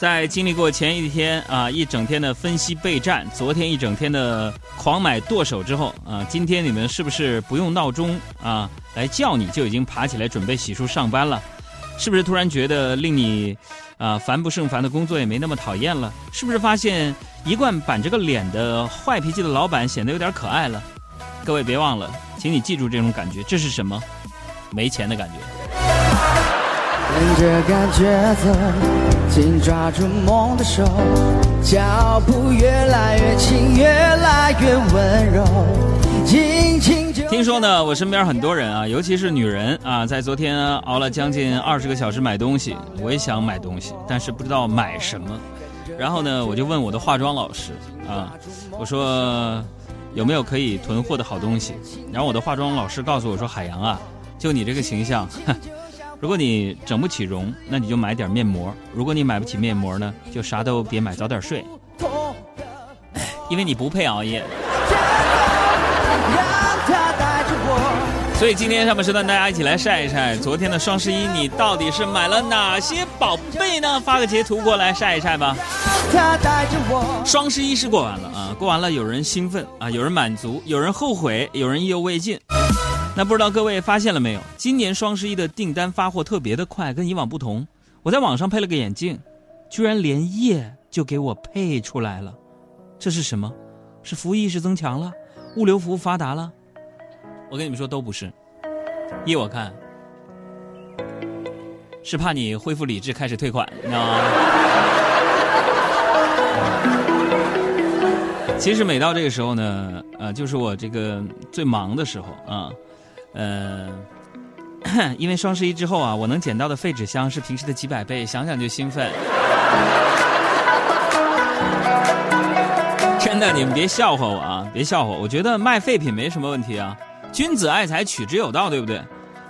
在经历过前一天啊一整天的分析备战，昨天一整天的狂买剁手之后啊，今天你们是不是不用闹钟啊来叫你就已经爬起来准备洗漱上班了？是不是突然觉得令你啊烦不胜烦的工作也没那么讨厌了？是不是发现一贯板着个脸的坏脾气的老板显得有点可爱了？各位别忘了，请你记住这种感觉，这是什么？没钱的感觉。跟着感觉走，紧抓住梦的手，脚步越来越轻，越来越温柔。轻轻听说呢，我身边很多人啊，尤其是女人啊，在昨天熬了将近二十个小时买东西。我也想买东西，但是不知道买什么。然后呢，我就问我的化妆老师啊，我说有没有可以囤货的好东西？然后我的化妆老师告诉我说，海洋啊，就你这个形象。如果你整不起容，那你就买点面膜；如果你买不起面膜呢，就啥都别买，早点睡，因为你不配熬夜。所以今天上半时段，大家一起来晒一晒昨天的双十一，你到底是买了哪些宝贝呢？发个截图过来晒一晒吧。双十一是过完了啊，过完了，有人兴奋啊，有人满足，有人后悔，有人意犹未尽。那不知道各位发现了没有？今年双十一的订单发货特别的快，跟以往不同。我在网上配了个眼镜，居然连夜就给我配出来了。这是什么？是服务意识增强了？物流服务发达了？我跟你们说都不是。依我看，是怕你恢复理智开始退款，你知道吗？其实每到这个时候呢，呃，就是我这个最忙的时候啊。呃 因为双十一之后啊，我能捡到的废纸箱是平时的几百倍，想想就兴奋。真的，你们别笑话我啊，别笑话我。我觉得卖废品没什么问题啊，君子爱财，取之有道，对不对？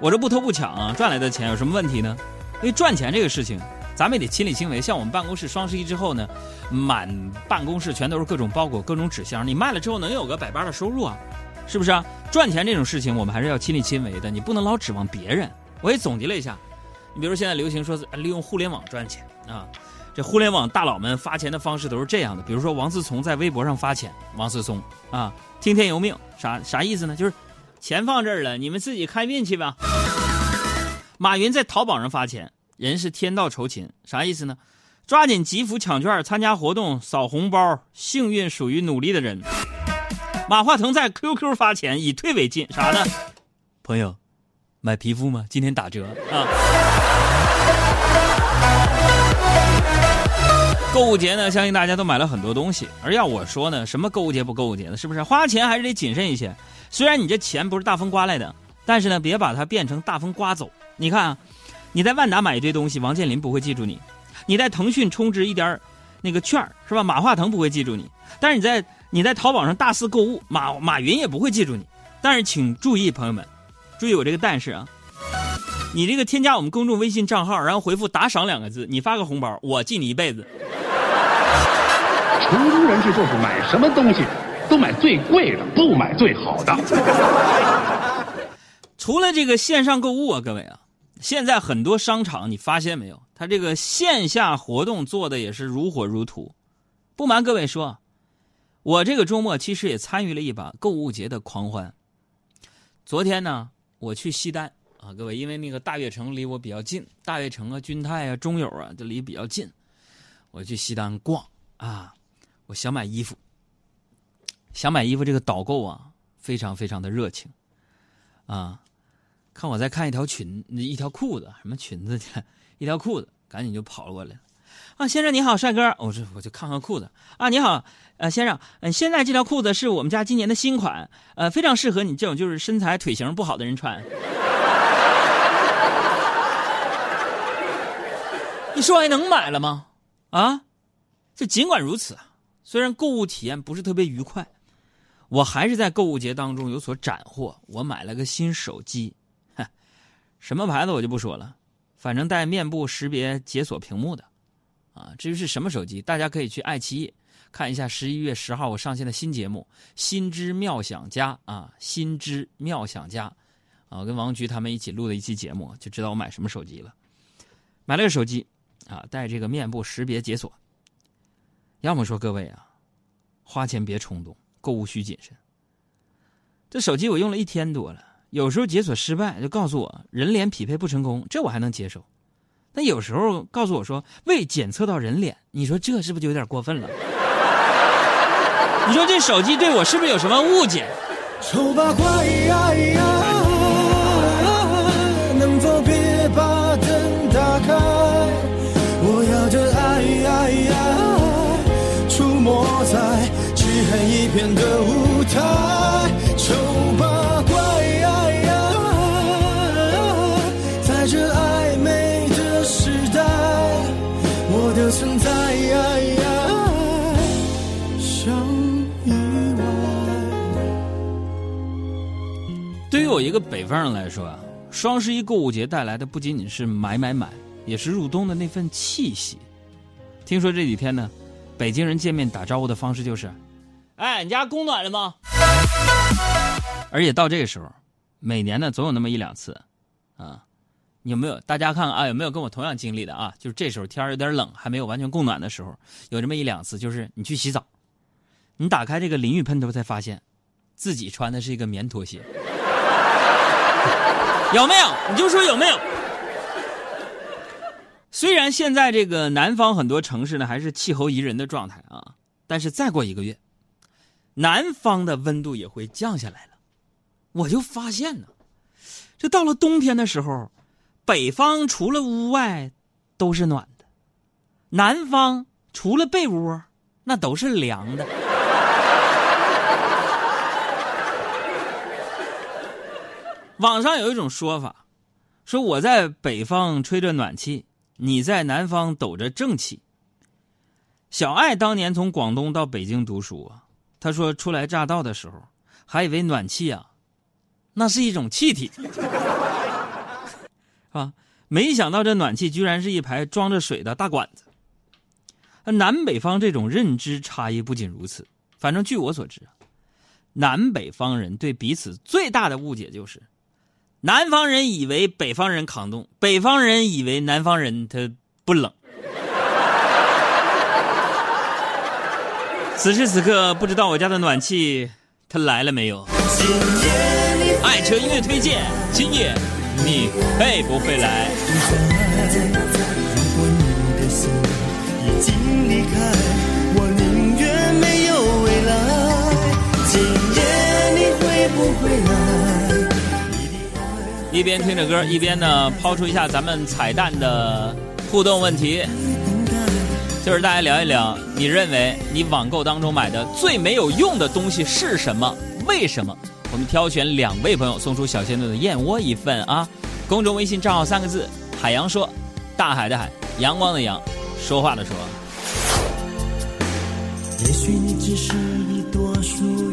我这不偷不抢啊，赚来的钱有什么问题呢？因为赚钱这个事情，咱们也得亲力亲为。像我们办公室双十一之后呢，满办公室全都是各种包裹、各种纸箱，你卖了之后能有个百八的收入啊。是不是啊？赚钱这种事情，我们还是要亲力亲为的。你不能老指望别人。我也总结了一下，你比如现在流行说利用互联网赚钱啊，这互联网大佬们发钱的方式都是这样的。比如说王思聪在微博上发钱，王思聪啊，听天由命，啥啥意思呢？就是钱放这儿了，你们自己看运气吧。马云在淘宝上发钱，人是天道酬勤，啥意思呢？抓紧集福抢券，参加活动，扫红包，幸运属于努力的人。马化腾在 QQ 发钱，以退为进，啥呢？朋友，买皮肤吗？今天打折啊！购物节呢，相信大家都买了很多东西。而要我说呢，什么购物节不购物节的，是不是？花钱还是得谨慎一些。虽然你这钱不是大风刮来的，但是呢，别把它变成大风刮走。你看啊，你在万达买一堆东西，王健林不会记住你；你在腾讯充值一点那个券是吧？马化腾不会记住你。但是你在你在淘宝上大肆购物，马马云也不会记住你。但是请注意，朋友们，注意我这个但是啊，你这个添加我们公众微信账号，然后回复“打赏”两个字，你发个红包，我记你一辈子。成功人士做是买什么东西都买最贵的，不买最好的。除了这个线上购物啊，各位啊，现在很多商场你发现没有，它这个线下活动做的也是如火如荼。不瞒各位说。我这个周末其实也参与了一把购物节的狂欢。昨天呢，我去西单啊，各位，因为那个大悦城离我比较近，大悦城啊、君泰啊、中友啊，就离比较近。我去西单逛啊，我想买衣服，想买衣服，这个导购啊，非常非常的热情啊，看我在看一条裙，一条裤子，什么裙子去，一条裤子，赶紧就跑了过来。啊，先生你好，帅哥，我这我就看看裤子啊，你好，呃，先生，嗯，现在这条裤子是我们家今年的新款，呃，非常适合你这种就是身材腿型不好的人穿。你说还能买了吗？啊，这尽管如此，虽然购物体验不是特别愉快，我还是在购物节当中有所斩获，我买了个新手机，哼，什么牌子我就不说了，反正带面部识别解锁屏幕的。啊，至于是什么手机，大家可以去爱奇艺看一下十一月十号我上线的新节目《心之妙想家》啊，《心之妙想家》啊，跟王菊他们一起录的一期节目，就知道我买什么手机了。买了个手机，啊，带这个面部识别解锁。要么说各位啊，花钱别冲动，购物需谨慎。这手机我用了一天多了，有时候解锁失败就告诉我人脸匹配不成功，这我还能接受。但有时候告诉我说未检测到人脸，你说这是不是就有点过分了？你说这手机对我是不是有什么误解？丑八怪，能否别把灯打开？我要的爱，出没在漆黑一片的舞台。一个北方人来说啊，双十一购物节带来的不仅仅是买买买，也是入冬的那份气息。听说这几天呢，北京人见面打招呼的方式就是：“哎，你家供暖了吗？”而且到这个时候，每年呢总有那么一两次，啊，有没有大家看看啊？有没有跟我同样经历的啊？就是这时候天有点冷，还没有完全供暖的时候，有这么一两次，就是你去洗澡，你打开这个淋浴喷头，才发现自己穿的是一个棉拖鞋。有没有？你就说有没有？虽然现在这个南方很多城市呢还是气候宜人的状态啊，但是再过一个月，南方的温度也会降下来了。我就发现呢，这到了冬天的时候，北方除了屋外都是暖的，南方除了被窝那都是凉的。网上有一种说法，说我在北方吹着暖气，你在南方抖着正气。小爱当年从广东到北京读书啊，他说初来乍到的时候，还以为暖气啊，那是一种气体，啊，没想到这暖气居然是一排装着水的大管子。南北方这种认知差异不仅如此，反正据我所知啊，南北方人对彼此最大的误解就是。南方人以为北方人抗冻，北方人以为南方人他不冷。此时此刻，不知道我家的暖气它来了没有？爱车音乐推荐，今夜你会不会来？如果你的心已经离开，我宁愿没有未来。今夜你会不会来？一边听着歌，一边呢抛出一下咱们彩蛋的互动问题，就是大家聊一聊，你认为你网购当中买的最没有用的东西是什么？为什么？我们挑选两位朋友送出小仙女的燕窝一份啊！公众微信账号三个字：海洋说，大海的海，阳光的阳，说话的说。也许你只是一朵属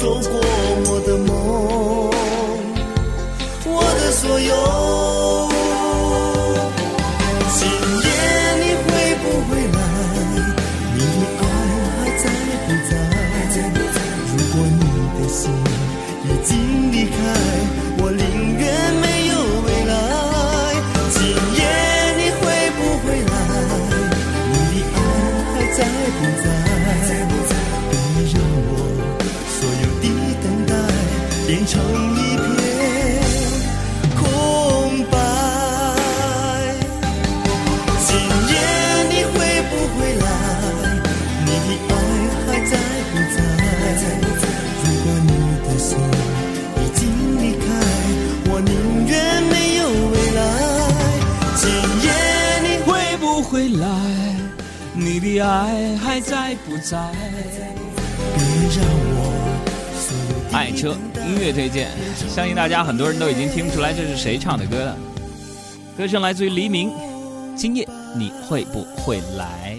走过我的梦，我的所有？今夜你会不会来？你的爱还在不在？如果你的心来？你的爱还在不在？别让我爱车音乐推荐，相信大家很多人都已经听不出来这是谁唱的歌了。歌声来自于黎明，今夜你会不会来？